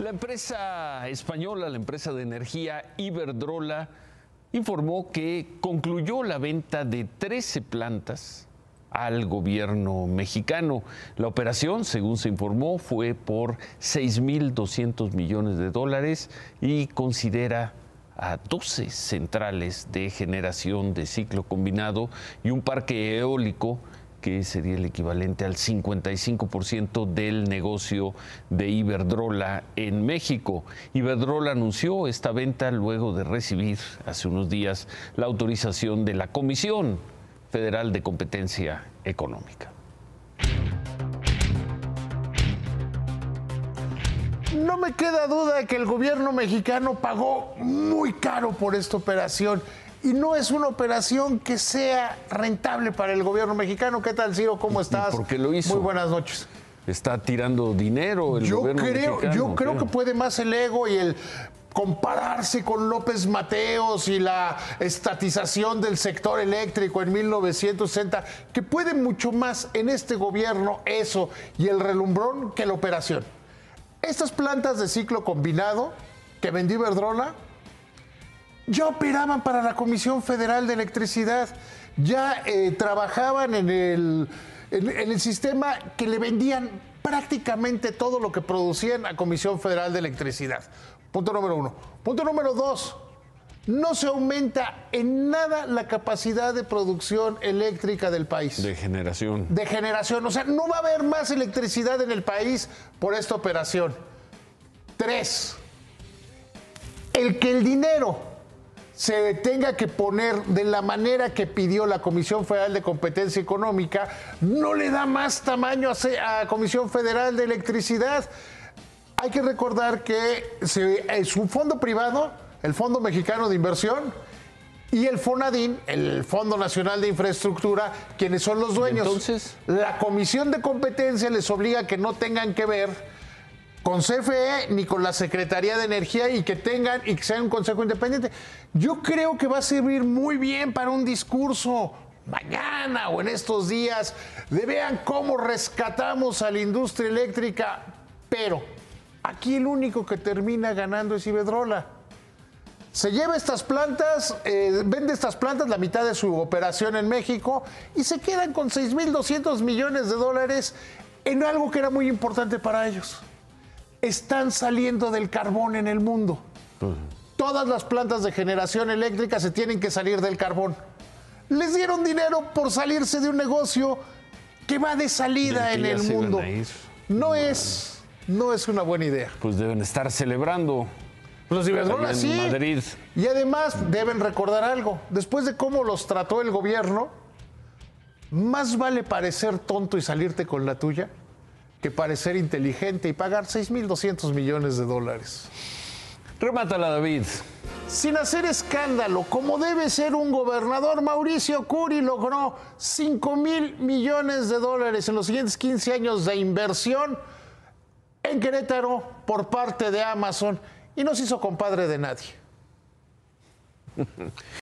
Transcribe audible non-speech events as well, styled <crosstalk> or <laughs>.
La empresa española, la empresa de energía Iberdrola, informó que concluyó la venta de 13 plantas al gobierno mexicano. La operación, según se informó, fue por 6.200 millones de dólares y considera a 12 centrales de generación de ciclo combinado y un parque eólico que sería el equivalente al 55% del negocio de Iberdrola en México. Iberdrola anunció esta venta luego de recibir hace unos días la autorización de la Comisión Federal de Competencia Económica. No me queda duda de que el gobierno mexicano pagó muy caro por esta operación y no es una operación que sea rentable para el gobierno mexicano. ¿Qué tal, Ciro? ¿Cómo estás? ¿Por qué lo hizo? Muy buenas noches. Está tirando dinero el yo gobierno creo, mexicano. Yo creo que puede más el ego y el compararse con López Mateos y la estatización del sector eléctrico en 1960, que puede mucho más en este gobierno eso y el relumbrón que la operación. Estas plantas de ciclo combinado que vendió Iberdrola ya operaban para la Comisión Federal de Electricidad, ya eh, trabajaban en el, en, en el sistema que le vendían prácticamente todo lo que producían a Comisión Federal de Electricidad. Punto número uno. Punto número dos. No se aumenta en nada la capacidad de producción eléctrica del país. De generación. De generación. O sea, no va a haber más electricidad en el país por esta operación. Tres. El que el dinero se tenga que poner de la manera que pidió la Comisión Federal de Competencia Económica no le da más tamaño a, a Comisión Federal de Electricidad. Hay que recordar que se- es un fondo privado, el Fondo Mexicano de Inversión, y el FONADIN, el Fondo Nacional de Infraestructura, quienes son los dueños. entonces? La Comisión de Competencia les obliga a que no tengan que ver con CFE ni con la Secretaría de Energía y que tengan y que sea un consejo independiente. Yo creo que va a servir muy bien para un discurso mañana o en estos días de vean cómo rescatamos a la industria eléctrica, pero aquí el único que termina ganando es Iberdrola. Se lleva estas plantas, eh, vende estas plantas, la mitad de su operación en México, y se quedan con 6.200 millones de dólares en algo que era muy importante para ellos. Están saliendo del carbón en el mundo. Todas las plantas de generación eléctrica se tienen que salir del carbón. Les dieron dinero por salirse de un negocio que va de salida en el mundo. No es, no es una buena idea. Pues deben estar celebrando. Los Iberdrola sí. Madrid. Y además deben recordar algo. Después de cómo los trató el gobierno, más vale parecer tonto y salirte con la tuya que parecer inteligente y pagar 6.200 millones de dólares. Remátala, David. Sin hacer escándalo, como debe ser un gobernador, Mauricio Curi logró 5 mil millones de dólares en los siguientes 15 años de inversión en Querétaro por parte de Amazon y no se hizo compadre de nadie. <laughs>